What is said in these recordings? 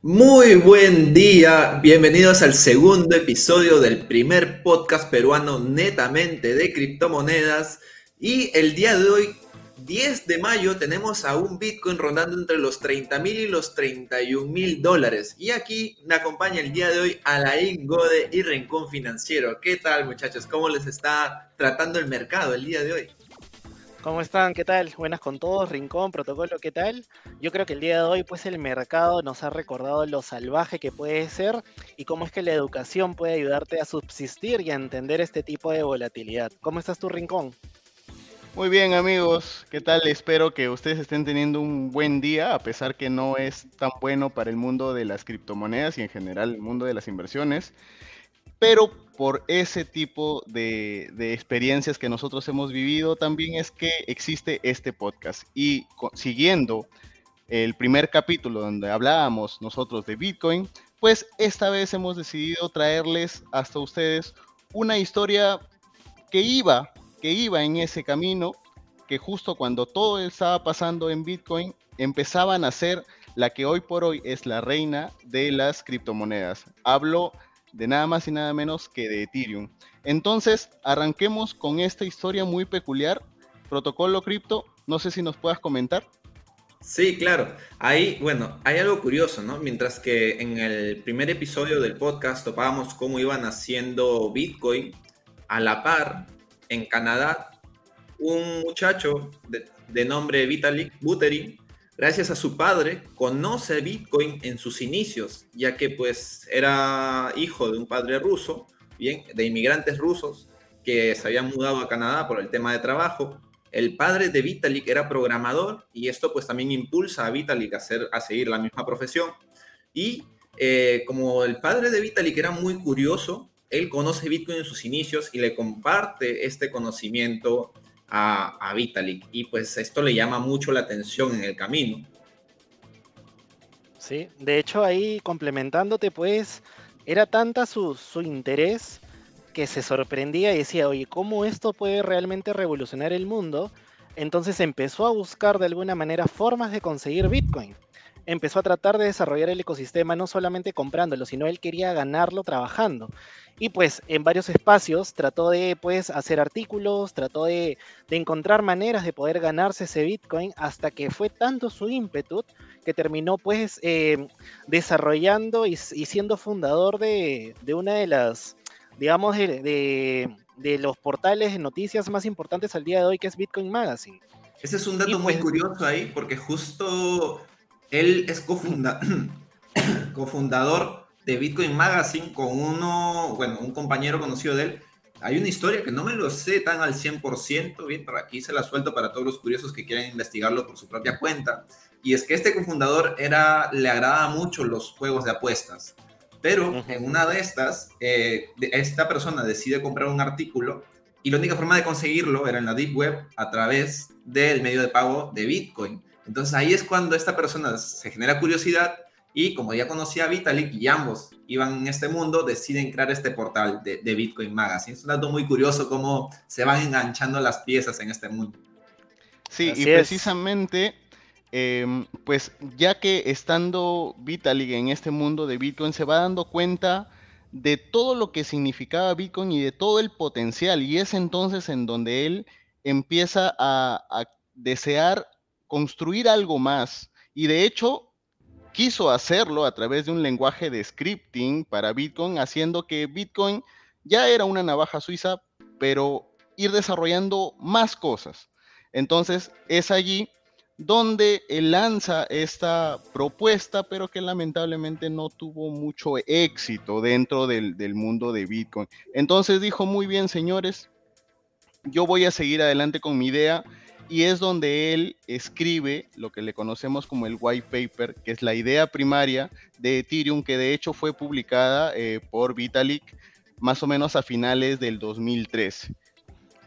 Muy buen día, bienvenidos al segundo episodio del primer podcast peruano netamente de criptomonedas. Y el día de hoy, 10 de mayo, tenemos a un Bitcoin rondando entre los 30 mil y los 31 mil dólares. Y aquí me acompaña el día de hoy Alain Gode y Rincón Financiero. ¿Qué tal muchachos? ¿Cómo les está tratando el mercado el día de hoy? ¿Cómo están? ¿Qué tal? Buenas con todos, Rincón, Protocolo, ¿qué tal? Yo creo que el día de hoy pues el mercado nos ha recordado lo salvaje que puede ser y cómo es que la educación puede ayudarte a subsistir y a entender este tipo de volatilidad. ¿Cómo estás tú, Rincón? Muy bien amigos, ¿qué tal? Espero que ustedes estén teniendo un buen día, a pesar que no es tan bueno para el mundo de las criptomonedas y en general el mundo de las inversiones pero por ese tipo de, experiencias que nosotros hemos vivido también es que existe este podcast. Y siguiendo el primer capítulo donde hablábamos nosotros de Bitcoin, pues esta vez hemos decidido traerles hasta ustedes una historia que iba, que iba en ese camino, que justo cuando todo estaba pasando en Bitcoin, empezaban a ser la que hoy por hoy es la reina de las criptomonedas. Hablo de nada más y nada menos que de Ethereum. Entonces, arranquemos con esta historia muy peculiar. Protocolo cripto, no sé si nos puedas comentar. Sí, claro. Ahí, bueno, hay algo curioso, ¿no? Mientras que en el primer episodio del podcast topábamos cómo iban haciendo Bitcoin, a la par, en Canadá, un muchacho de, de nombre Vitalik Buterin gracias a su padre, conoce Bitcoin en sus inicios, ya que pues era hijo de un padre ruso, bien, de inmigrantes rusos que se habían mudado a Canadá por el tema de trabajo. El padre de Vitalik era programador y esto pues también impulsa a Vitalik a, hacer, a seguir la misma profesión. Y eh, como el padre de Vitalik era muy curioso, él conoce Bitcoin en sus inicios y le comparte este conocimiento a, Vitalik. Y pues esto le llama mucho la atención en el camino. Sí, de hecho ahí complementándote pues era tanta su, su interés que se sorprendía y decía, oye, ¿cómo esto puede realmente revolucionar el mundo? Entonces empezó a buscar de alguna manera formas de conseguir Bitcoin empezó a tratar de desarrollar el ecosistema no solamente comprándolo, sino él quería ganarlo trabajando. Y pues en varios espacios trató de pues hacer artículos, trató de, encontrar maneras de poder ganarse ese Bitcoin hasta que fue tanto su ímpetu que terminó pues eh, desarrollando y, siendo fundador de, una de las, digamos, de, los portales de noticias más importantes al día de hoy que es Bitcoin Magazine. Ese es un dato muy pues curioso ahí porque justo él es cofundador de Bitcoin Magazine con uno, bueno, un compañero conocido de él. Hay una historia que no me lo sé tan al 100%, bien, por aquí se la suelto para todos los curiosos que quieran investigarlo por su propia cuenta. Y es que este cofundador era, le agrada mucho los juegos de apuestas. Pero en una de estas, eh, esta persona decide comprar un artículo y la única forma de conseguirlo era en la Deep Web a través del medio de pago de Bitcoin. Entonces ahí es cuando esta persona se genera curiosidad y como ya conocía a Vitalik y ambos iban en este mundo, deciden crear este portal de, Bitcoin Magazine. Es un dato muy curioso cómo se van enganchando las piezas en este mundo. Sí, y precisamente, em, pues ya que estando Vitalik en este mundo de Bitcoin, se va dando cuenta de todo lo que significaba Bitcoin y de todo el potencial. Y es entonces en donde él empieza a, a desear construir algo más. Y de hecho, quiso hacerlo a través de un lenguaje de scripting para Bitcoin, haciendo que Bitcoin ya era una navaja suiza, pero ir desarrollando más cosas. Entonces es allí donde él lanza esta propuesta, pero que lamentablemente no tuvo mucho éxito dentro del, del, mundo de Bitcoin. Entonces dijo, muy bien, señores, yo voy a seguir adelante con mi idea y es donde él escribe lo que le conocemos como el white paper, que es la idea primaria de Ethereum, que de hecho fue publicada eh, por Vitalik más o menos a finales del 2013.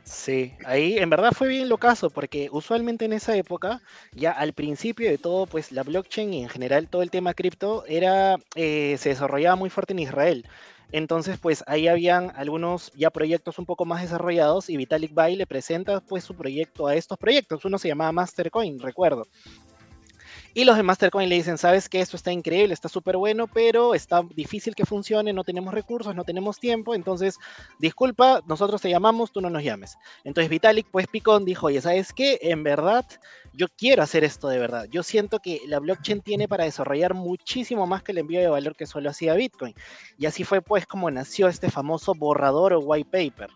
Sí, ahí en verdad fue bien lo caso, porque usualmente en esa época, ya al principio de todo, pues la blockchain y en general todo el tema cripto era, eh, se desarrollaba muy fuerte en Israel. Entonces, pues ahí habían algunos ya proyectos un poco más desarrollados y Vitalik Bay le presenta pues su proyecto a estos proyectos. Uno se llamaba Mastercoin, recuerdo. Y los de Mastercoin le dicen, sabes que esto está increíble, está súper bueno, pero está difícil que funcione, no tenemos recursos, no tenemos tiempo, entonces, disculpa, nosotros te llamamos, tú no nos llames. Entonces Vitalik, pues Picón dijo, oye, ¿sabes qué? En verdad, yo quiero hacer esto de verdad. Yo siento que la blockchain tiene para desarrollar muchísimo más que el envío de valor que solo hacía Bitcoin. Y así fue pues como nació este famoso borrador o white paper.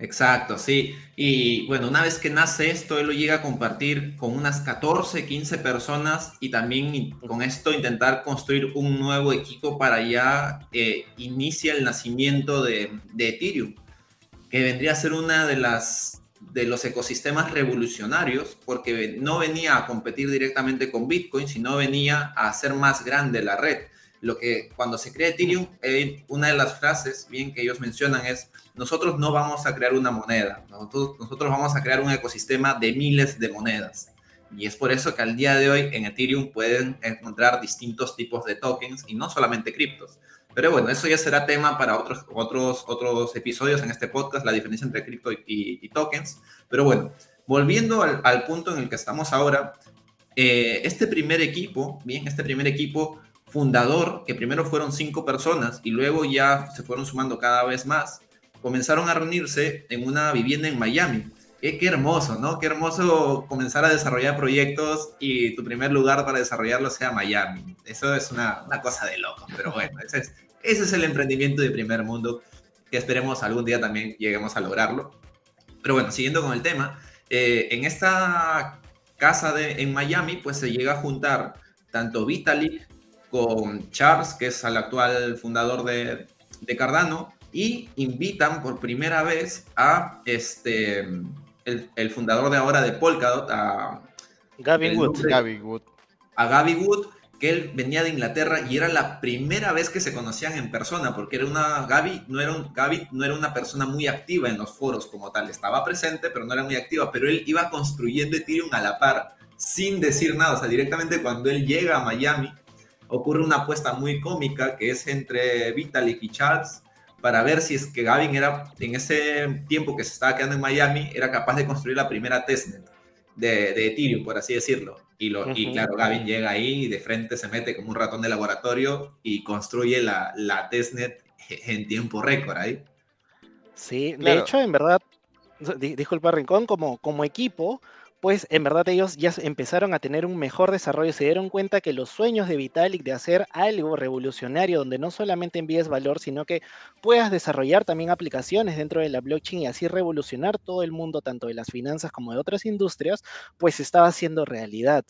Exacto, sí. Y bueno, una vez que nace esto, él lo llega a compartir con unas 14, 15 personas y también con esto intentar construir un nuevo equipo para ya eh, inicia el nacimiento de, de, Ethereum, que vendría a ser una de las de los ecosistemas revolucionarios, porque no venía a competir directamente con Bitcoin, sino venía a hacer más grande la red. Lo que cuando se crea Ethereum, eh, una de las frases bien que ellos mencionan es nosotros no vamos a crear una moneda, nosotros, vamos a crear un ecosistema de miles de monedas. Y es por eso que al día de hoy en Ethereum pueden encontrar distintos tipos de tokens y no solamente criptos. Pero bueno, eso ya será tema para otros, otros, otros episodios en este podcast, la diferencia entre cripto y, tokens. Pero bueno, volviendo al, punto en el que estamos ahora, eh, este primer equipo, bien, este primer equipo fundador, que primero fueron cinco personas y luego ya se fueron sumando cada vez más, comenzaron a reunirse en una vivienda en Miami. qué hermoso, ¿no? Qué hermoso comenzar a desarrollar proyectos y tu primer lugar para desarrollarlo sea Miami. Eso es una, una cosa de loco, pero bueno, ese es, ese es el emprendimiento de primer mundo que esperemos algún día también lleguemos a lograrlo. Pero bueno, siguiendo con el tema, eh, en esta casa de, en Miami, pues se llega a juntar tanto Vitalik con Charles, que es el actual fundador de, de Cardano, y invitan por primera vez a este, el, fundador de ahora de Polkadot, a Gavin Wood. Wood. A Gavin Wood, que él venía de Inglaterra y era la primera vez que se conocían en persona, porque era una Gaby no era un Gaby no era una persona muy activa en los foros como tal, estaba presente, pero no era muy activa, pero él iba construyendo Ethereum a la par sin decir nada, o sea, directamente cuando él llega a Miami ocurre una apuesta muy cómica que es entre Vitalik y Charles para ver si es que Gavin era, en ese tiempo que se estaba quedando en Miami, era capaz de construir la primera testnet de, de Ethereum, por así decirlo. Y, lo, y claro, Gavin llega ahí y de frente se mete como un ratón de laboratorio y construye la, la testnet en tiempo récord ahí. Sí, de hecho, en verdad, disculpa Rincón, como, como equipo, pues en verdad ellos ya empezaron a tener un mejor desarrollo, se dieron cuenta que los sueños de Vitalik de hacer algo revolucionario donde no solamente envíes valor, sino que puedas desarrollar también aplicaciones dentro de la blockchain y así revolucionar todo el mundo, tanto de las finanzas como de otras industrias, pues estaba haciendo realidad.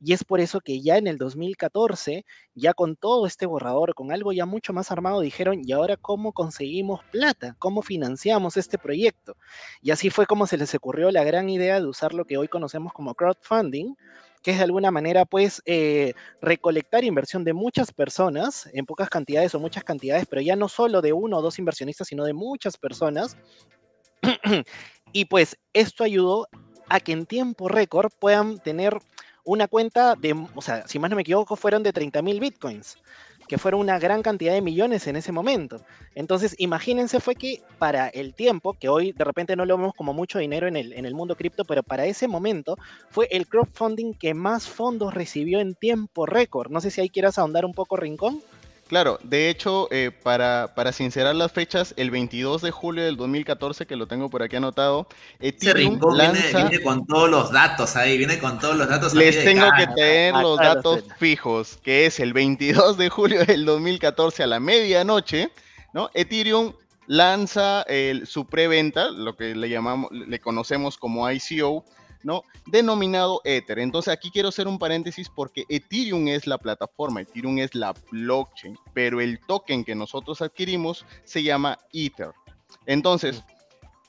Y es por eso que ya en el 2014, ya con todo este borrador, con algo ya mucho más armado, dijeron, ¿y ahora cómo conseguimos plata? ¿Cómo financiamos este proyecto? Y así fue como se les ocurrió la gran idea de usar lo que hoy conocemos como crowdfunding, que es de alguna manera pues eh, recolectar inversión de muchas personas en pocas cantidades o muchas cantidades, pero ya no solo de uno o dos inversionistas, sino de muchas personas. y pues esto ayudó a que en tiempo récord puedan tener una cuenta de, o sea, si más no me equivoco, fueron de 30 mil bitcoins, que fueron una gran cantidad de millones en ese momento. Entonces, imagínense fue que para el tiempo, que hoy de repente no lo vemos como mucho dinero en el, en el mundo cripto, pero para ese momento fue el crowdfunding que más fondos recibió en tiempo récord. No sé si ahí quieras ahondar un poco, Rincón. Claro, de hecho, eh, para, para, sincerar las fechas, el 22 de julio del 2014, que lo tengo por aquí anotado, Ethereum lanza... viene, con todos los datos ahí, viene con todos los datos. Les tengo que tener los datos fijos, que es el 22 de julio del 2014 a la medianoche, ¿no? Ethereum lanza su preventa, lo que le llamamos, le conocemos como ICO, ¿no? Denominado Ether. Entonces aquí quiero hacer un paréntesis porque Ethereum es la plataforma, Ethereum es la blockchain, pero el token que nosotros adquirimos se llama Ether. Entonces,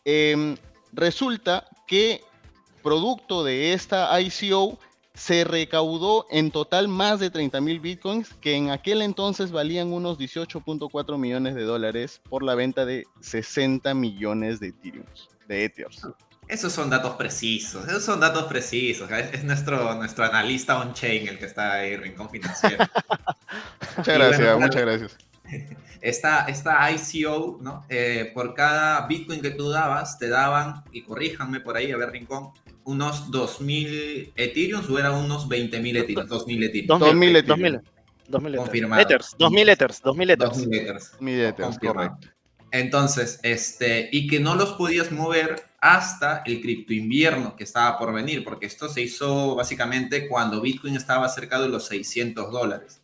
em, resulta que producto de esta ICO se recaudó en total más de 30 mil bitcoins que en aquel entonces valían unos 18.4 millones de dólares por la venta de 60 millones de Ethereum, de Ethers. Esos son datos precisos, esos son datos precisos. Es nuestro, nuestro analista on-chain el que está ahí, Rincón Financiero. muchas gracias, muchas gracias. Esta, esta ICO, ¿no? Eh, por cada Bitcoin que tú dabas, te daban, y corríjanme por ahí, a ver, Rincón, unos 2.000 Ethereum o eran unos 20.000 Ethereum, 2.000 Ethereum. 2.000 Ethereum. 2.000 Confirmado. Ethers, 2.000 Ethers, 2.000 Ethers. 2.000 Ethers, correcto. Entonces, este, y que no los podías mover hasta el cripto invierno que estaba por venir, porque esto se hizo básicamente cuando Bitcoin estaba cerca de los 600 dólares.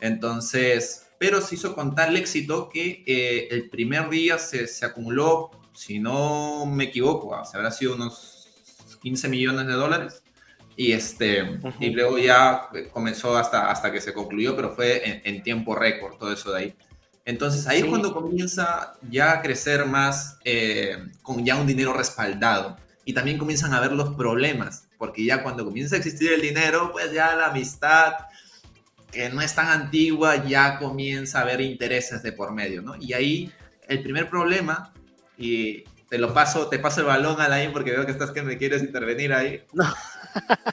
Entonces, pero se hizo con tal éxito que eh, el primer día se, se, acumuló, si no me equivoco, se habrá sido unos 15 millones de dólares. Y, este, y luego ya comenzó hasta, hasta que se concluyó, pero fue en, en tiempo récord todo eso de ahí. Entonces ahí es cuando comienza ya a crecer más eh, con ya un dinero respaldado y también comienzan a ver los problemas, porque ya cuando comienza a existir el dinero, pues ya la amistad que no es tan antigua ya comienza a haber intereses de por medio, ¿no? Y ahí el primer problema, y te lo paso, te paso el balón Alain porque veo que estás que me quieres intervenir ahí.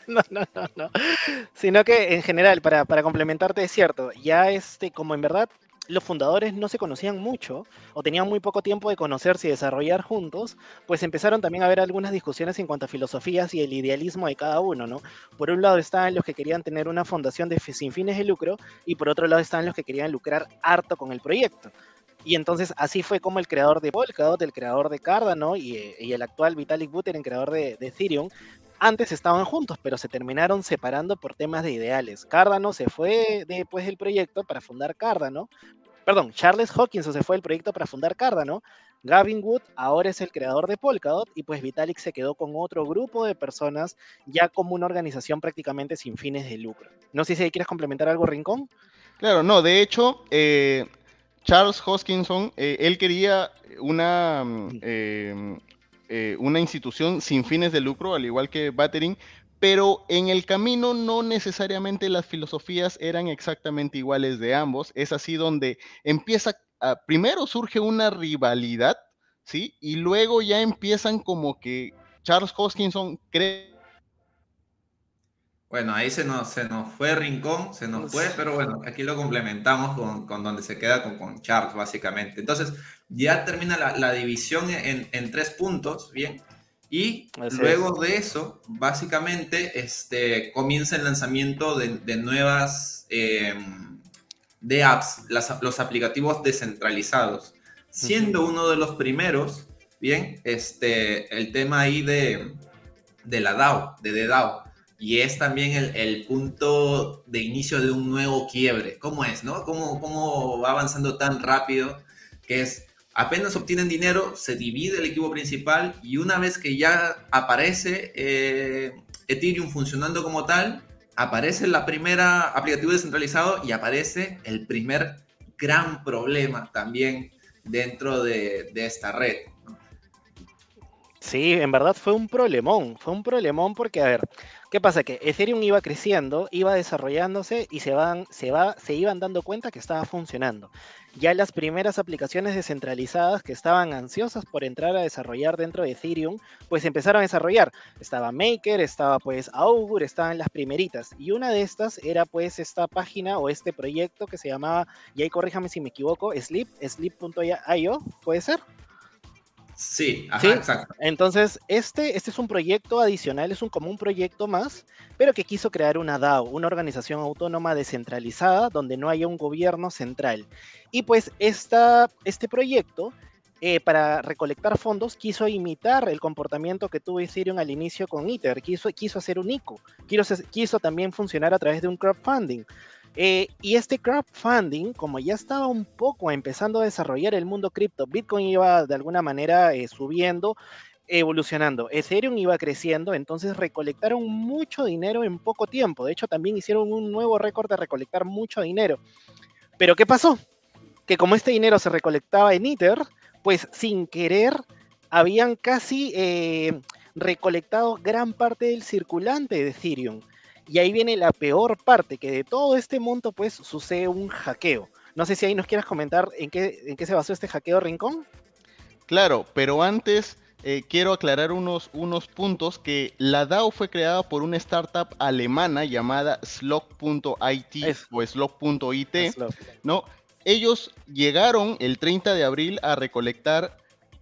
No. no, no, no, Sino que en general, para, para complementarte, es cierto, ya este, como en verdad los fundadores no se conocían mucho o tenían muy poco tiempo de conocerse y desarrollar juntos, pues empezaron también a haber algunas discusiones en cuanto a filosofías y el idealismo de cada uno, ¿no? Por un lado estaban los que querían tener una fundación de, sin fines de lucro y por otro lado estaban los que querían lucrar harto con el proyecto. Y entonces así fue como el creador de Polkadot, el creador de Cardano y, y el actual Vitalik Buterin, creador de, de Ethereum, antes estaban juntos, pero se terminaron separando por temas de ideales. Cardano se fue después del proyecto para fundar Cardano. Perdón, Charles Hawkins se fue del proyecto para fundar Cardano. Gavin Wood ahora es el creador de Polkadot y pues Vitalik se quedó con otro grupo de personas ya como una organización prácticamente sin fines de lucro. No sé si quieres complementar algo, Rincón. Claro, no, de hecho, eh, Charles Hoskinson, eh, él quería una, eh, eh, una institución sin fines de lucro, al igual que Battering, pero en el camino no necesariamente las filosofías eran exactamente iguales de ambos. Es así donde empieza, primero surge una rivalidad, ¿sí? Y luego ya empiezan como que Charles Hoskinson cree bueno, ahí se nos, se nos fue Rincón, se nos fue, pero bueno, aquí lo complementamos con, con donde se queda con, con, Charles, básicamente. Entonces, ya termina la, la división en, en, tres puntos, ¿bien? Y luego de eso, básicamente, este, comienza el lanzamiento de, de nuevas eh, de apps, las, los aplicativos descentralizados, siendo uno de los primeros, ¿bien? Este, el tema ahí de, de la DAO, de, de DAO y es también el, el, punto de inicio de un nuevo quiebre. ¿Cómo es, no? ¿Cómo, ¿Cómo va avanzando tan rápido? Que es, apenas obtienen dinero, se divide el equipo principal y una vez que ya aparece eh, Ethereum funcionando como tal, aparece la primera aplicativo descentralizado y aparece el primer gran problema también dentro de, esta red. Sí, en verdad fue un problemón, fue un problemón porque, a ver, ¿qué pasa? Que Ethereum iba creciendo, iba desarrollándose y se, van, se, va, se iban dando cuenta que estaba funcionando. Ya las primeras aplicaciones descentralizadas que estaban ansiosas por entrar a desarrollar dentro de Ethereum, pues empezaron a desarrollar. Estaba Maker, estaba pues Augur, estaban las primeritas. Y una de estas era pues esta página o este proyecto que se llamaba, y ahí corríjame si me equivoco, Sleep, sleep.io, ¿puede ser? Sí, exacto. Entonces, este, este es un proyecto adicional, es un, como un proyecto más, pero que quiso crear una DAO, una organización autónoma descentralizada donde no haya un gobierno central. Y pues esta, este proyecto, eh, para recolectar fondos, quiso imitar el comportamiento que tuvo Ethereum al inicio con Ether, quiso, quiso hacer un ICO, quiso, quiso también funcionar a través de un crowdfunding. Eh, y este crowdfunding, como ya estaba un poco empezando a desarrollar el mundo cripto, Bitcoin iba de alguna manera eh, subiendo, evolucionando, Ethereum iba creciendo, entonces recolectaron mucho dinero en poco tiempo. De hecho, también hicieron un nuevo récord de recolectar mucho dinero. Pero ¿qué pasó? Que como este dinero se recolectaba en Ether, pues sin querer habían casi eh, recolectado gran parte del circulante de Ethereum. Y ahí viene la peor parte, que de todo este monto pues sucede un hackeo. No sé si ahí nos quieras comentar en qué, en qué se basó este hackeo Rincón. Claro, pero antes eh, quiero aclarar unos, unos puntos que la DAO fue creada por una startup alemana llamada Slog.it o Slog.it, ¿no? Ellos llegaron el 30 de abril a recolectar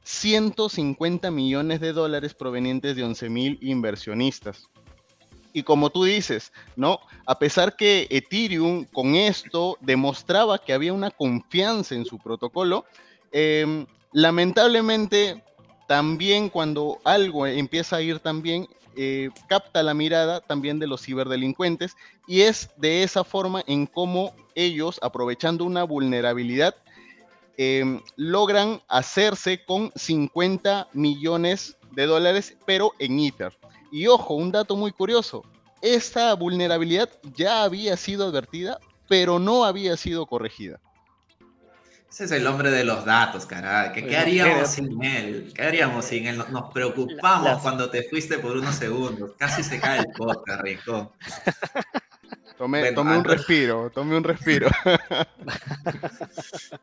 150 millones de dólares provenientes de 11.000 inversionistas. Y como tú dices, ¿no? A pesar que Ethereum con esto demostraba que había una confianza en su protocolo, em, lamentablemente también cuando algo empieza a ir tan bien, eh, capta la mirada también de los ciberdelincuentes y es de esa forma en cómo ellos, aprovechando una vulnerabilidad, em, logran hacerse con 50 millones de dólares, pero en Ether. Y ojo, un dato muy curioso, esta vulnerabilidad ya había sido advertida, pero no había sido corregida. Ese es el hombre de los datos, caray. ¿Qué, haríamos sin él? ¿Qué haríamos sin él? Nos preocupamos cuando te fuiste por unos segundos. Casi se cae el podcast, Rico. Tome, un respiro, tome un respiro.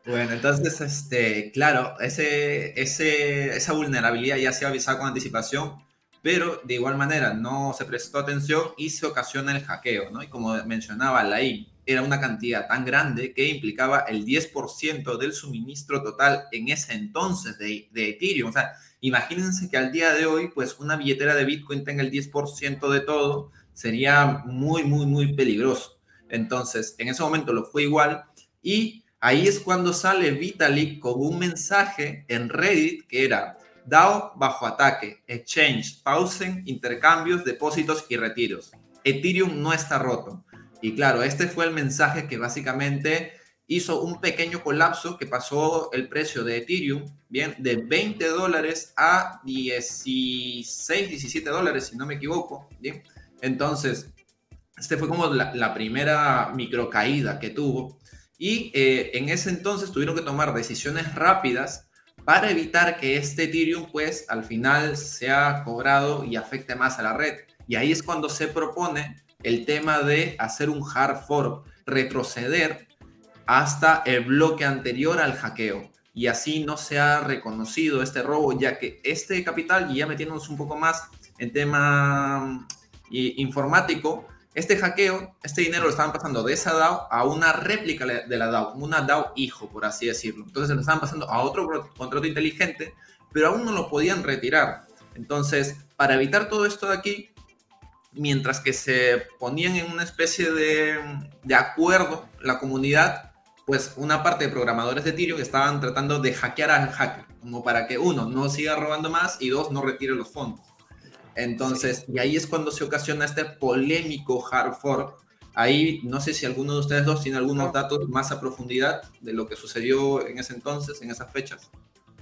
bueno, entonces, este, claro, ese, ese, esa vulnerabilidad ya se ha avisado con anticipación, pero de igual manera no se prestó atención y se ocasiona el hackeo, ¿no? Y como mencionaba Laí, era una cantidad tan grande que implicaba el 10% del suministro total en ese entonces de, de, Ethereum. O sea, imagínense que al día de hoy, pues una billetera de Bitcoin tenga el 10% de todo, sería muy, muy, muy peligroso. Entonces, en ese momento lo fue igual y ahí es cuando sale Vitalik con un mensaje en Reddit que era DAO bajo ataque, exchange, pausen, intercambios, depósitos y retiros. Ethereum no está roto. Y claro, este fue el mensaje que básicamente hizo un pequeño colapso que pasó el precio de Ethereum, bien, de 20 dólares a 16, 17 dólares, si no me equivoco, bien. Entonces, este fue como la, primera microcaída que tuvo. Y eh, en ese entonces tuvieron que tomar decisiones rápidas para evitar que este Ethereum, pues, al final sea cobrado y afecte más a la red. Y ahí es cuando se propone el tema de hacer un hard fork, retroceder hasta el bloque anterior al hackeo. Y así no se ha reconocido este robo, ya que este capital, y ya metiéndonos un poco más en tema mm, informático, este hackeo, este dinero lo estaban pasando de esa DAO a una réplica de la DAO, una DAO hijo, por así decirlo. Entonces lo estaban pasando a otro contrato inteligente, pero aún no lo podían retirar. Entonces, para evitar todo esto de aquí, mientras que se ponían en una especie de, acuerdo la comunidad, pues una parte de programadores de Ethereum estaban tratando de hackear al hacker, como para que uno no siga robando más y dos no retire los fondos. Entonces, y ahí es cuando se ocasiona este polémico hard fork. Ahí no sé si alguno de ustedes dos tiene algunos datos más a profundidad de lo que sucedió en ese entonces, en esas fechas.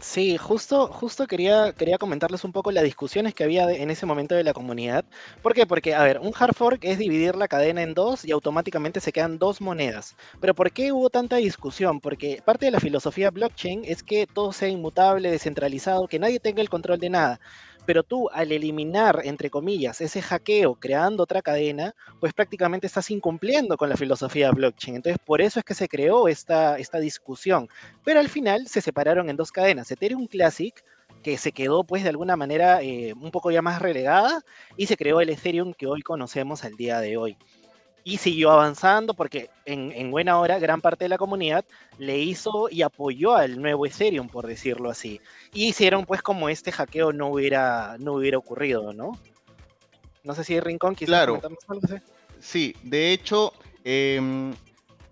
Sí, justo, justo quería, quería comentarles un poco las discusiones que había en ese momento de la comunidad. ¿Por qué? Porque, a ver, un hard fork es dividir la cadena en dos y automáticamente se quedan dos monedas. Pero ¿por qué hubo tanta discusión? Porque parte de la filosofía blockchain es que todo sea inmutable, descentralizado, que nadie tenga el control de nada. Pero tú, al eliminar, entre comillas, ese hackeo creando otra cadena, pues prácticamente estás incumpliendo con la filosofía blockchain. Entonces, por eso es que se creó esta, esta discusión. Pero al final se separaron en dos cadenas. Ethereum Classic, que se quedó pues de alguna manera eh, un poco ya más relegada, y se creó el Ethereum que hoy conocemos al día de hoy y siguió avanzando porque en, buena hora gran parte de la comunidad le hizo y apoyó al nuevo Ethereum, por decirlo así. Y hicieron pues como este hackeo no hubiera, no hubiera ocurrido, ¿no? No sé si Rincón quisiera claro. algo. Sí, de hecho, em,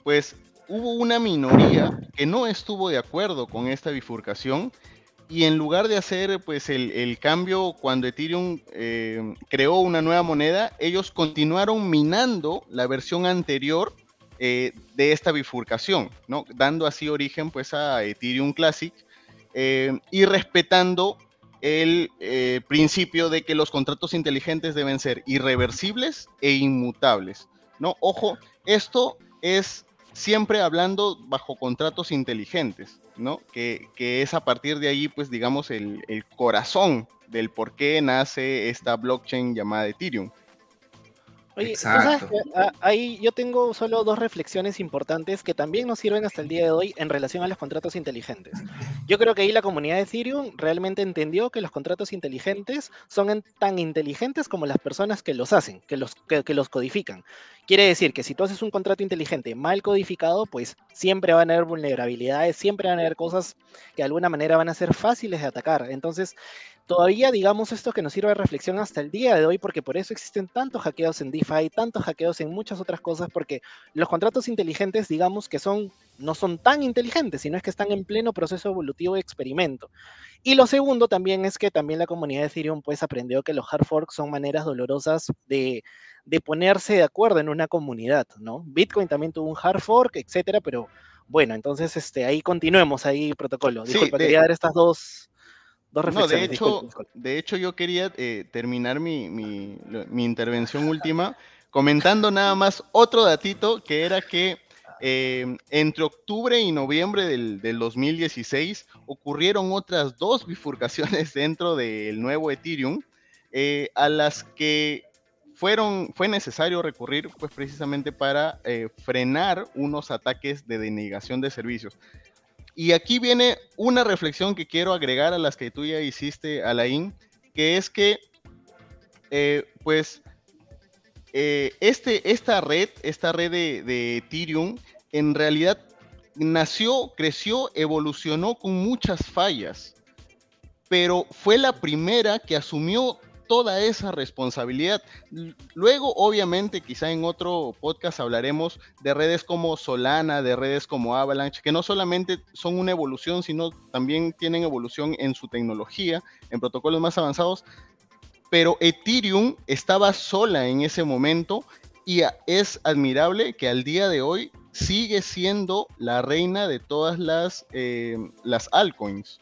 pues hubo una minoría que no estuvo de acuerdo con esta bifurcación y en lugar de hacer pues el, cambio cuando Ethereum eh, creó una nueva moneda, ellos continuaron minando la versión anterior eh, de esta bifurcación, ¿no? dando así origen pues a Ethereum Classic eh, y respetando el principio de que los contratos inteligentes deben ser irreversibles e inmutables. ¿no? Ojo, esto es siempre hablando bajo contratos inteligentes. ¿no? Que, es a partir de ahí, pues digamos, el, corazón del por qué nace esta blockchain llamada Ethereum. Oye, Exacto. Ah, ahí yo tengo solo dos reflexiones importantes que también nos sirven hasta el día de hoy en relación a los contratos inteligentes. Yo creo que ahí la comunidad de Ethereum realmente entendió que los contratos inteligentes son tan inteligentes como las personas que los hacen, que los, que, los codifican. Quiere decir que si tú haces un contrato inteligente mal codificado, pues siempre van a haber vulnerabilidades, siempre van a haber cosas que de alguna manera van a ser fáciles de atacar. Entonces, todavía digamos esto que nos sirve de reflexión hasta el día de hoy, porque por eso existen tantos hackeos en DeFi, tantos hackeos en muchas otras cosas, porque los contratos inteligentes, digamos que son, no son tan inteligentes, sino es que están en pleno proceso evolutivo de experimento. Y lo segundo también es que también la comunidad de Ethereum pues aprendió que los hard forks son maneras dolorosas de, ponerse de acuerdo en una comunidad, ¿no? Bitcoin también tuvo un hard fork, etcétera, pero bueno, entonces este, ahí continuemos ahí protocolo. Disculpa, quería dar estas dos, no, de hecho, de hecho yo quería eh, terminar mi, intervención última comentando nada más otro datito que era que eh, entre octubre y noviembre del, 2016 ocurrieron otras dos bifurcaciones dentro del nuevo Ethereum eh, a las que fueron, fue necesario recurrir pues precisamente para frenar unos ataques de denegación de servicios. Y aquí viene una reflexión que quiero agregar a las que tú ya hiciste, Alain, que es que, eh, pues, eh, este, esta red, esta red de, de Ethereum, en realidad nació, creció, evolucionó con muchas fallas, pero fue la primera que asumió toda esa responsabilidad. Luego, obviamente, quizá en otro podcast hablaremos de redes como Solana, de redes como Avalanche, que no solamente son una evolución, sino también tienen evolución en su tecnología, en protocolos más avanzados. Pero Ethereum estaba sola en ese momento y es admirable que al día de hoy sigue siendo la reina de todas las, eh, las altcoins.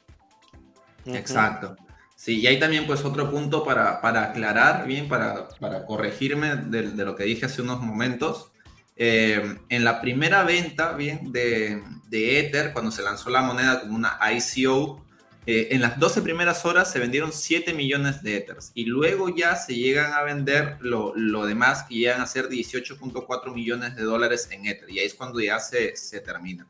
Exacto. Sí, y hay también pues otro punto para, para aclarar, bien, para, para corregirme de, de, lo que dije hace unos momentos. Eh, en la primera venta, bien, de, de, Ether, cuando se lanzó la moneda como una ICO, eh, en las 12 primeras horas se vendieron 7 millones de Ethers y luego ya se llegan a vender lo, lo demás que llegan a ser 18.4 millones de dólares en Ether y ahí es cuando ya se, se termina.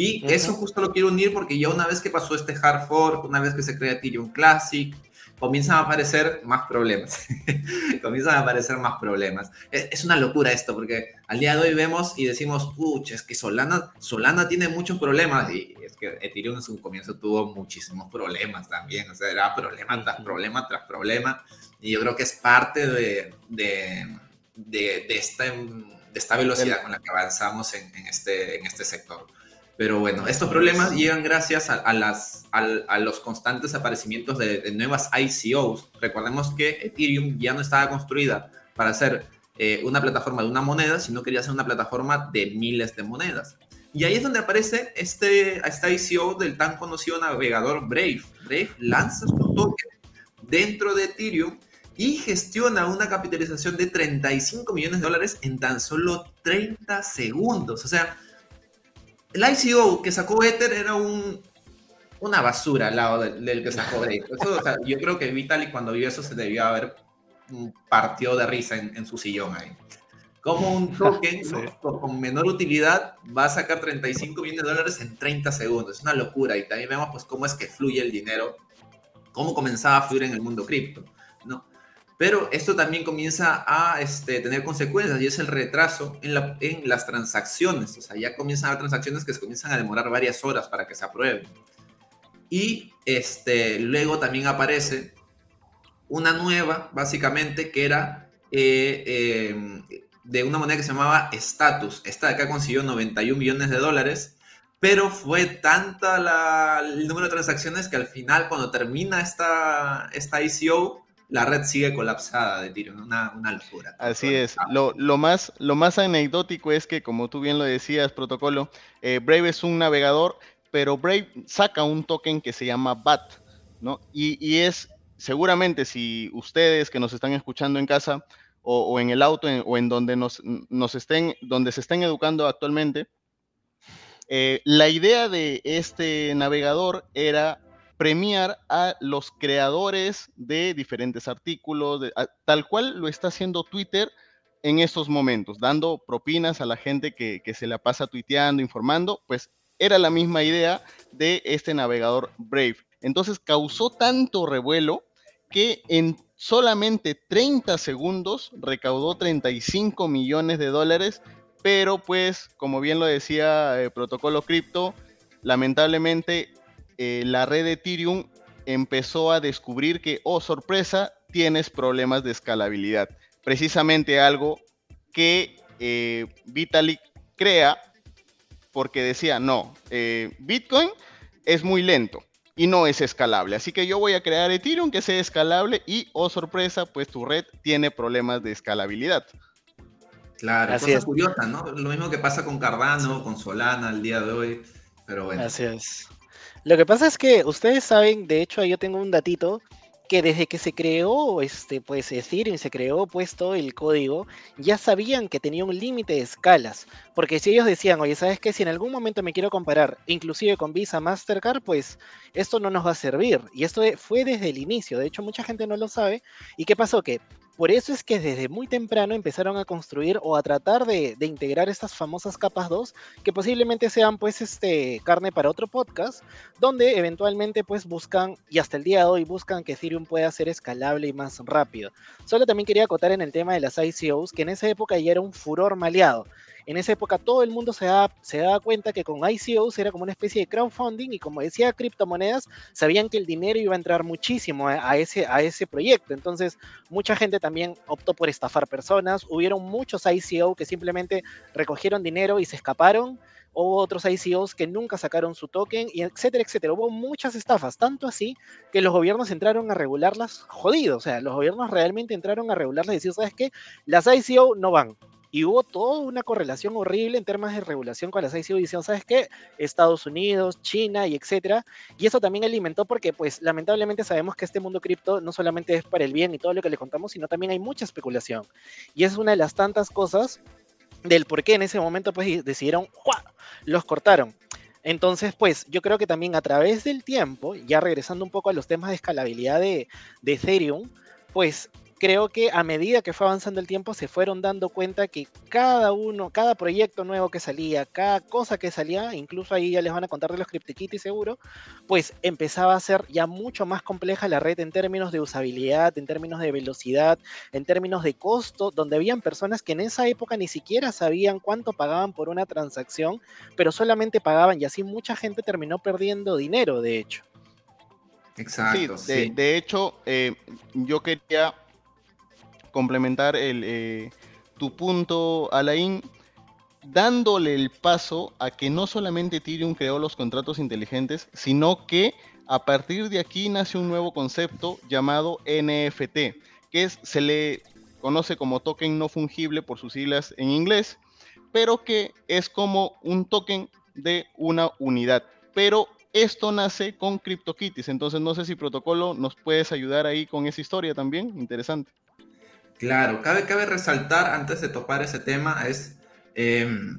Y eso justo lo quiero unir porque ya una vez que pasó este hard fork, una vez que se crea Ethereum Classic, comienzan a aparecer más problemas. comienzan a aparecer más problemas. Es, una locura esto, porque al día de hoy vemos y decimos, pucha, es que Solana, Solana tiene muchos problemas. Y es que Ethereum en su comienzo tuvo muchísimos problemas también. O sea, era problema tras problema tras problema. Y yo creo que es parte de, de, de, esta, de esta velocidad con la que avanzamos en, en, este, en este sector. Pero bueno, estos problemas llegan gracias a, las, a, los constantes aparecimientos de, nuevas ICOs. Recordemos que Ethereum ya no estaba construida para ser eh, una plataforma de una moneda, sino quería ser una plataforma de miles de monedas. Y ahí es donde aparece este, esta ICO del tan conocido navegador Brave. Brave lanza su token dentro de Ethereum y gestiona una capitalización de 35 millones de dólares en tan solo 30 segundos. O sea, el ICO que sacó Ether era un, una basura al lado del, que sacó Drake. yo creo que Vitalik cuando vio eso se debió haber partido de risa en, su sillón ahí. Como un token con menor utilidad va a sacar 35 millones de dólares en 30 segundos. Es una locura. Y también vemos pues cómo es que fluye el dinero, cómo comenzaba a fluir en el mundo cripto. Pero esto también comienza a este, tener consecuencias y es el retraso en, las transacciones. O sea, ya comienzan a haber transacciones que se comienzan a demorar varias horas para que se aprueben. Y este, luego también aparece una nueva, básicamente, que era eh, em, de una moneda que se llamaba Status. Esta de acá consiguió 91 millones de dólares, pero fue tanta el número de transacciones que al final, cuando termina esta, esta ICO, la red sigue colapsada de tiro, una, una. Así es. Lo, más, anecdótico es que, como tú bien lo decías, protocolo, eh, Brave es un navegador, pero Brave saca un token que se llama BAT, ¿no? Y, y es, seguramente, si ustedes que nos están escuchando en casa o, en el auto o en donde nos, nos, estén, donde se estén educando actualmente, eh, la idea de este navegador era premiar a los creadores de diferentes artículos, tal cual lo está haciendo Twitter, en estos momentos, dando propinas a la gente que, se la pasa tuiteando, informando, pues era la misma idea de este navegador Brave. Entonces causó tanto revuelo que en solamente 30 segundos recaudó 35 millones de dólares, pero pues, como bien lo decía eh, Protocolo Cripto, lamentablemente eh, la red de Ethereum empezó a descubrir que, oh sorpresa, tienes problemas de escalabilidad. Precisamente algo que eh, Vitalik crea porque decía, no, eh, Bitcoin es muy lento y no es escalable. Así que yo voy a crear Ethereum que sea escalable y, oh sorpresa, pues tu red tiene problemas de escalabilidad. Claro, Así es. curiosa, ¿no? Lo mismo que pasa con Cardano, con Solana al día de hoy, pero bueno. Así es. Lo que pasa es que ustedes saben, de hecho, yo tengo un datito que desde que se creó, este, pues Ethereum, se creó puesto el código, ya sabían que tenía un límite de escalas. Porque si ellos decían, oye, ¿sabes qué? Si en algún momento me quiero comparar, inclusive con Visa Mastercard, pues esto no nos va a servir. Y esto fue desde el inicio. De hecho, mucha gente no lo sabe. ¿Y qué pasó? Que por eso es que desde muy temprano empezaron a construir o a tratar de, integrar estas famosas capas 2, que posiblemente sean pues este carne para otro podcast, donde eventualmente pues buscan, y hasta el día de hoy buscan que Ethereum pueda ser escalable y más rápido. Solo también quería acotar en el tema de las ICOs, que en esa época ya era un furor maleado en esa época todo el mundo se se daba cuenta que con ICOs era como una especie de crowdfunding y como decía criptomonedas, sabían que el dinero iba a entrar muchísimo a, ese, a ese proyecto. Entonces, mucha gente también optó por estafar personas. Hubieron muchos ICO que simplemente recogieron dinero y se escaparon. Hubo otros ICOs que nunca sacaron su token, y etcétera, etcétera. Hubo muchas estafas, tanto así que los gobiernos entraron a regularlas jodidos. O sea, los gobiernos realmente entraron a regularlas y decir, ¿sabes qué? Las ICO no van y hubo toda una correlación horrible en términos de regulación con las ICO diciendo, ¿sabes qué? Estados Unidos, China y etcétera. Y eso también alimentó porque, pues, lamentablemente sabemos que este mundo cripto no solamente es para el bien y todo lo que le contamos, sino también hay mucha especulación. Y es una de las tantas cosas del por qué en ese momento, pues, decidieron, los cortaron. Entonces, pues yo creo que también a través del tiempo, ya regresando un poco a los temas de escalabilidad de, de Ethereum, pues creo que a medida que fue avanzando el tiempo se fueron dando cuenta que cada uno, cada proyecto nuevo que salía, cada cosa que salía, incluso ahí ya les van a contar de los CryptoKitties seguro, pues empezaba a ser ya mucho más compleja la red en términos de usabilidad, en términos de velocidad, en términos de costo, donde habían personas que en esa época ni siquiera sabían cuánto pagaban por una transacción, pero solamente pagaban y así mucha gente terminó perdiendo dinero, de hecho. Exacto. Sí, de, hecho, eh, yo quería complementar el, eh, tu punto, Alain, dándole el paso a que no solamente Ethereum creó los contratos inteligentes, sino que a partir de aquí nace un nuevo concepto llamado NFT, que se le conoce como token no fungible por sus siglas en inglés, pero que es como un token de una unidad. Pero esto nace con CryptoKitties, entonces no sé si protocolo nos puedes ayudar ahí con esa historia también, interesante. Claro, cabe, cabe resaltar antes de topar ese tema es em,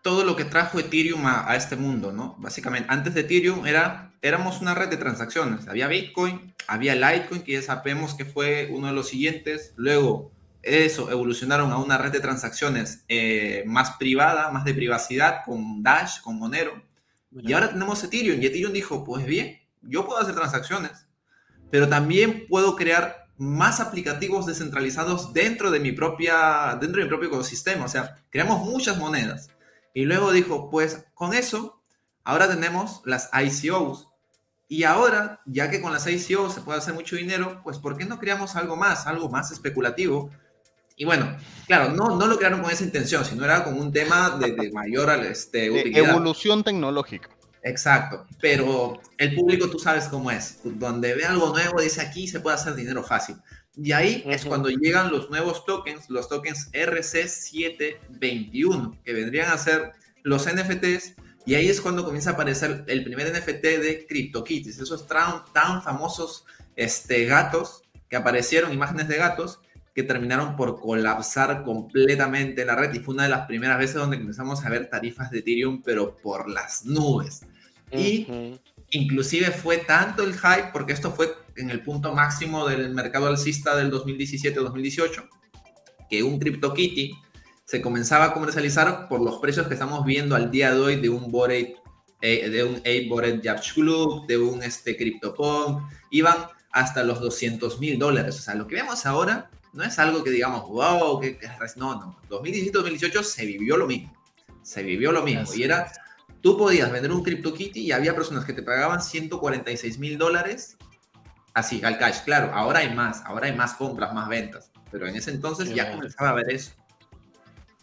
todo lo que trajo Ethereum a, este mundo, ¿no? Básicamente, antes de Ethereum era, éramos una red de transacciones. Había Bitcoin, había Litecoin, que ya sabemos que fue uno de los siguientes. Luego, eso evolucionaron a una red de transacciones eh, más privada, más de privacidad, con Dash, con Monero. Y ahora tenemos Ethereum. Y Ethereum dijo, pues bien, yo puedo hacer transacciones, pero también puedo crear más aplicativos descentralizados dentro de mi propia, dentro de mi propio ecosistema. O sea, creamos muchas monedas. Y luego dijo, pues con eso, ahora tenemos las ICOs. Y ahora, ya que con las ICOs se puede hacer mucho dinero, pues ¿por qué no creamos algo más, algo más especulativo? Y bueno, claro, no, no lo crearon con esa intención, sino era con un tema de, mayor este, Evolución tecnológica. Exacto, pero el público tú sabes cómo es, donde ve algo nuevo dice aquí se puede hacer dinero fácil. Y ahí es cuando llegan los nuevos tokens, los tokens RC721, que vendrían a ser los NFTs, y ahí es cuando comienza a aparecer el primer NFT de CryptoKitties, esos tan, tan famosos este, gatos que aparecieron, imágenes de gatos, que terminaron por colapsar completamente la red. Y fue una de las primeras veces donde comenzamos a ver tarifas de Ethereum, pero por las nubes. Y inclusive fue tanto el hype, porque esto fue en el punto máximo del mercado alcista del 2017-2018, que un CryptoKitty se comenzaba a comercializar por los precios que estamos viendo al día de hoy de un Bored, eh, de un 8 Club, de un este, CryptoPunk, iban hasta los 200 mil dólares. O sea, lo que vemos ahora no es algo que digamos, wow, que, no, no. 2017-2018 se vivió lo mismo. Se vivió lo mismo. y era, tú podías vender un CryptoKitty y había personas que te pagaban 146 mil dólares así, al cash. Claro, ahora hay más, ahora hay más compras, más ventas. Pero en ese entonces ya comenzaba a ver eso.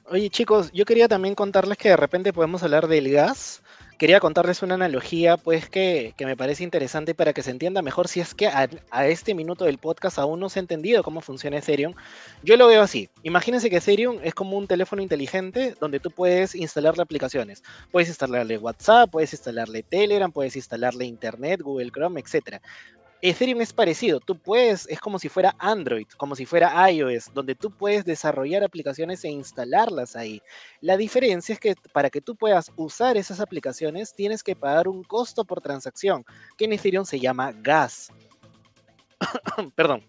Oye chicos, yo quería también contarles que de repente podemos hablar del gas. Quería contarles una analogía, pues, que, me parece interesante para que se entienda mejor si es que a, a, este minuto del podcast aún no se ha entendido cómo funciona Ethereum. Yo lo veo así. Imagínense que Ethereum es como un teléfono inteligente donde tú puedes instalarle aplicaciones. Puedes instalarle WhatsApp, puedes instalarle Telegram, puedes instalarle Internet, Google Chrome, etc. Ethereum es parecido, tú puedes, es como si fuera Android, como si fuera iOS, donde tú puedes desarrollar aplicaciones e instalarlas ahí. La diferencia es que para que tú puedas usar esas aplicaciones tienes que pagar un costo por transacción, que en Ethereum se llama gas. Perdón.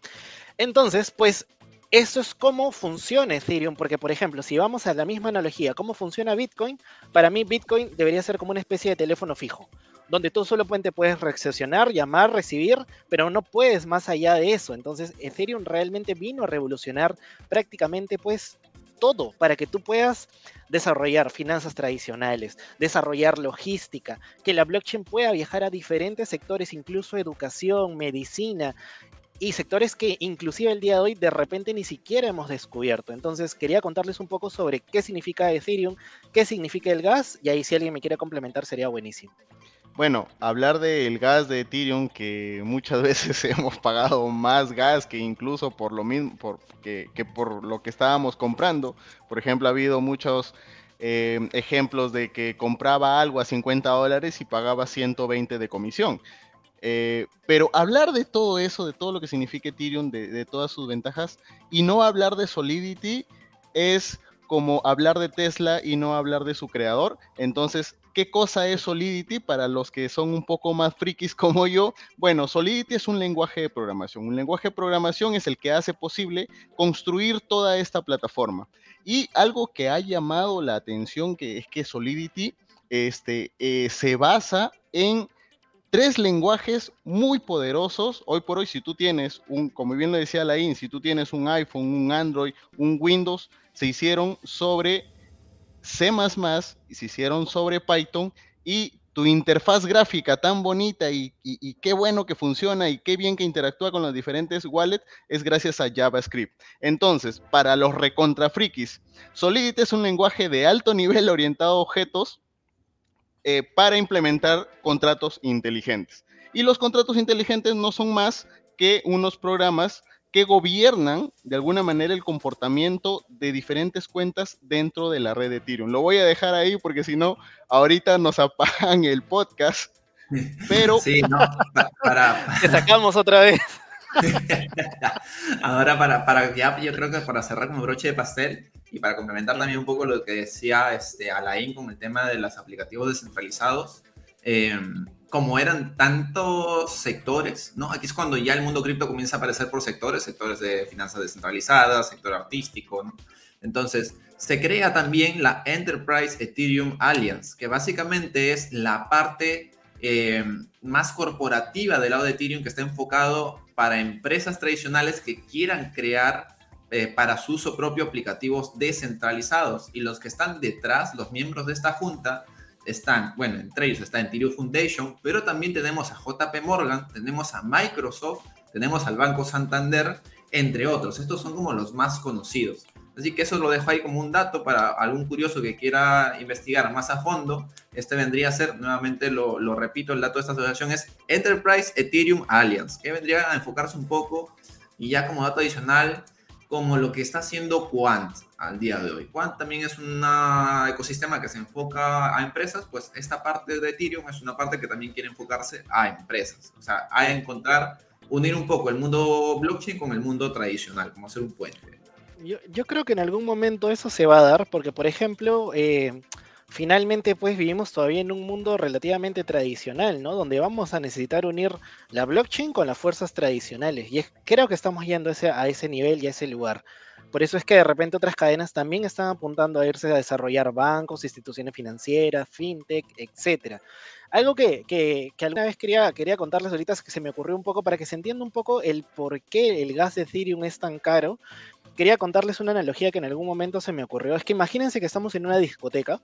Entonces, pues eso es cómo funciona Ethereum, porque por ejemplo, si vamos a la misma analogía, cómo funciona Bitcoin, para mí Bitcoin debería ser como una especie de teléfono fijo donde tú solamente puedes recepcionar, llamar, recibir, pero no puedes más allá de eso. Entonces Ethereum realmente vino a revolucionar prácticamente pues todo para que tú puedas desarrollar finanzas tradicionales, desarrollar logística, que la blockchain pueda viajar a diferentes sectores, incluso educación, medicina y sectores que inclusive el día de hoy de repente ni siquiera hemos descubierto. Entonces quería contarles un poco sobre qué significa Ethereum, qué significa el gas y ahí si alguien me quiere complementar sería buenísimo. Bueno, hablar del gas de Ethereum, que muchas veces hemos pagado más gas que incluso por lo mismo, por, que, por lo que estábamos comprando. Por ejemplo, ha habido muchos eh, ejemplos de que compraba algo a 50 dólares y pagaba 120 de comisión. Eh, pero hablar de todo eso, de todo lo que significa Ethereum, de todas sus ventajas, y no hablar de Solidity es como hablar de Tesla y no hablar de su creador. Entonces, ¿Qué cosa es Solidity para los que son un poco más frikis como yo? Bueno, Solidity es un lenguaje de programación. Un lenguaje de programación es el que hace posible construir toda esta plataforma. Y algo que ha llamado la atención que es que Solidity este, eh, se basa en tres lenguajes muy poderosos. Hoy por hoy, si tú tienes un, como bien lo decía Lain, si tú tienes un iPhone, un Android, un Windows, se hicieron sobre C++ y se hicieron sobre Python y tu interfaz gráfica tan bonita y, qué bueno que funciona y qué bien que interactúa con los diferentes wallets es gracias a JavaScript. Entonces, para los recontra frikis, Solidity es un lenguaje de alto nivel orientado a objetos eh, para implementar contratos inteligentes. Y los contratos inteligentes no son más que unos programas que gobiernan de alguna manera el comportamiento de diferentes cuentas dentro de la red de Ethereum. Lo voy a dejar ahí porque si no, ahorita nos apagan el podcast. Pero. Sí, no, para. Te sacamos otra vez. Ahora, para, para ya, yo creo que para cerrar como broche de pastel y para complementar también un poco lo que decía este, Alain con el tema de los aplicativos descentralizados. Eh, como eran tantos sectores, ¿no? Aquí es cuando ya el mundo cripto comienza a aparecer por sectores, sectores de finanzas descentralizadas, sector artístico, ¿no? Entonces, se crea también la Enterprise Ethereum Alliance, que básicamente es la parte eh, más corporativa del lado de Ethereum que está enfocado para empresas tradicionales que quieran crear eh, para su uso propio aplicativos descentralizados. Y los que están detrás, los miembros de esta junta, están, bueno, entre ellos está Ethereum Foundation, pero también tenemos a JP Morgan, tenemos a Microsoft, tenemos al Banco Santander, entre otros. Estos son como los más conocidos. Así que eso lo dejo ahí como un dato para algún curioso que quiera investigar más a fondo. Este vendría a ser, nuevamente lo, repito, el dato de esta asociación es Enterprise Ethereum Alliance, que vendría a enfocarse un poco y ya como dato adicional, como lo que está haciendo Quant al día de hoy. Quant también es un ecosistema que se enfoca a empresas, pues esta parte de Ethereum es una parte que también quiere enfocarse a empresas, o sea, a encontrar, unir un poco el mundo blockchain con el mundo tradicional, como hacer un puente. Yo, creo que en algún momento eso se va a dar, porque por ejemplo, eh, finalmente pues vivimos todavía en un mundo relativamente tradicional, ¿no? Donde vamos a necesitar unir la blockchain con las fuerzas tradicionales. Y creo que estamos yendo ese, a ese nivel y a ese lugar. Por eso es que de repente otras cadenas también están apuntando a irse a desarrollar bancos, instituciones financieras, fintech, etcétera. Algo que, que, alguna vez quería, quería contarles ahorita que se me ocurrió un poco para que se entienda un poco el por qué el gas de Ethereum es tan caro. Quería contarles una analogía que en algún momento se me ocurrió. Es que imagínense que estamos en una discoteca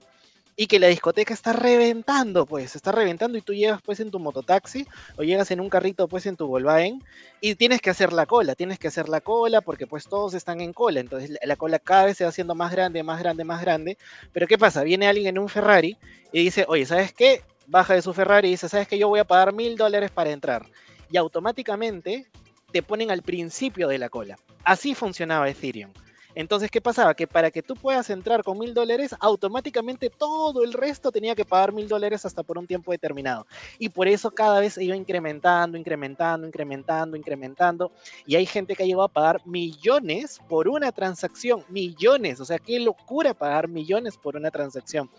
y que la discoteca está reventando, pues, está reventando y tú llegas pues en tu mototaxi o llegas en un carrito pues en tu Volkswagen y tienes que hacer la cola, tienes que hacer la cola porque pues todos están en cola, entonces la cola cada vez se va haciendo más grande, más grande, más grande, pero ¿qué pasa? Viene alguien en un Ferrari y dice, oye, ¿sabes qué? Baja de su Ferrari y dice, ¿sabes qué? Yo voy a pagar mil dólares para entrar. Y automáticamente te ponen al principio de la cola. Así funcionaba Ethereum. Entonces, ¿qué pasaba? Que para que tú puedas entrar con mil dólares, automáticamente todo el resto tenía que pagar mil dólares hasta por un tiempo determinado. Y por eso cada vez se iba incrementando, incrementando, incrementando, incrementando. Y hay gente que ha llegado a pagar millones por una transacción. Millones. O sea, qué locura pagar millones por una transacción.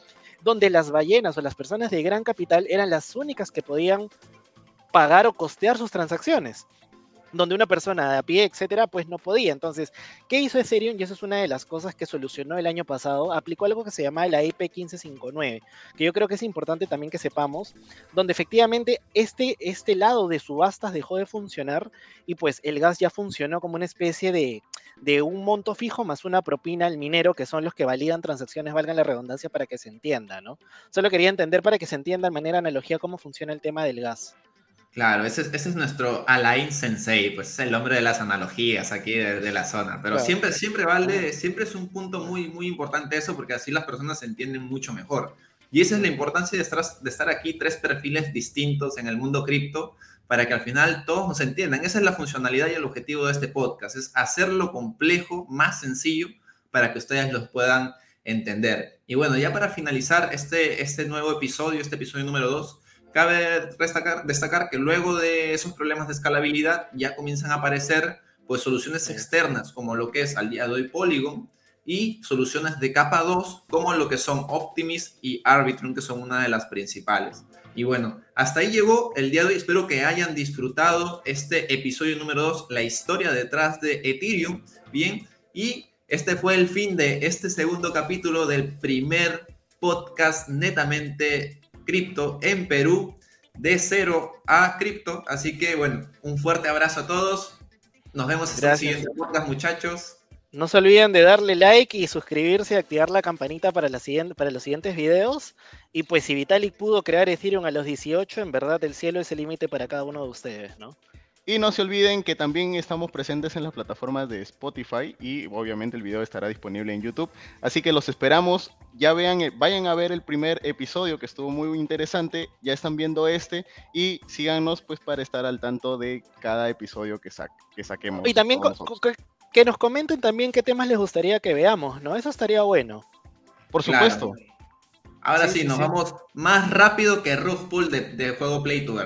Donde las ballenas o las personas de gran capital eran las únicas que podían pagar o costear sus transacciones donde una persona de a pie, etcétera, pues no podía. Entonces, ¿qué hizo Ethereum? Y eso es una de las cosas que solucionó el año pasado. Aplicó algo que se llama la IP 1559, que yo creo que es importante también que sepamos, donde efectivamente este, este lado de subastas dejó de funcionar y pues el gas ya funcionó como una especie de, de un monto fijo más una propina al minero, que son los que validan transacciones, valgan la redundancia para que se entienda, ¿no? Solo quería entender para que se entienda de manera analogía cómo funciona el tema del gas. Claro, ese, es nuestro Alain Sensei, pues es el hombre de las analogías aquí de, la zona. Pero siempre, siempre vale, siempre es un punto muy, muy importante eso, porque así las personas se entienden mucho mejor. Y esa es la importancia de estar, de estar aquí tres perfiles distintos en el mundo cripto para que al final todos nos entiendan. Esa es la funcionalidad y el objetivo de este podcast, es hacerlo complejo, más sencillo, para que ustedes los puedan entender. Y bueno, ya para finalizar este, este nuevo episodio, este episodio número 2, Cabe destacar, destacar que luego de esos problemas de escalabilidad ya comienzan a aparecer pues soluciones externas como lo que es al día de hoy Polygon y soluciones de capa 2 como lo que son Optimis y Arbitrum que son una de las principales. Y bueno, hasta ahí llegó el día de hoy. Espero que hayan disfrutado este episodio número 2, la historia detrás de Ethereum. Bien, y este fue el fin de este segundo capítulo del primer podcast netamente cripto en Perú de cero a cripto. Así que bueno, un fuerte abrazo a todos. Nos vemos en el siguiente podcast, muchachos. No se olviden de darle like y suscribirse y activar la campanita para, la siguiente, para los siguientes videos. Y pues si Vitalik pudo crear Ethereum a los 18, en verdad el cielo es el límite para cada uno de ustedes, ¿no? Y no se olviden que también estamos presentes en las plataformas de Spotify y obviamente el video estará disponible en YouTube. Así que los esperamos. Ya vean, eh, vayan a ver el primer episodio que estuvo muy interesante. Ya están viendo este y síganos pues para estar al tanto de cada episodio que, que saquemos. Y también que nos comenten también qué temas les gustaría que veamos, ¿no? Eso estaría bueno. Por supuesto. Ahora sí, nos vamos más rápido que Rug Pool de, de juego Play to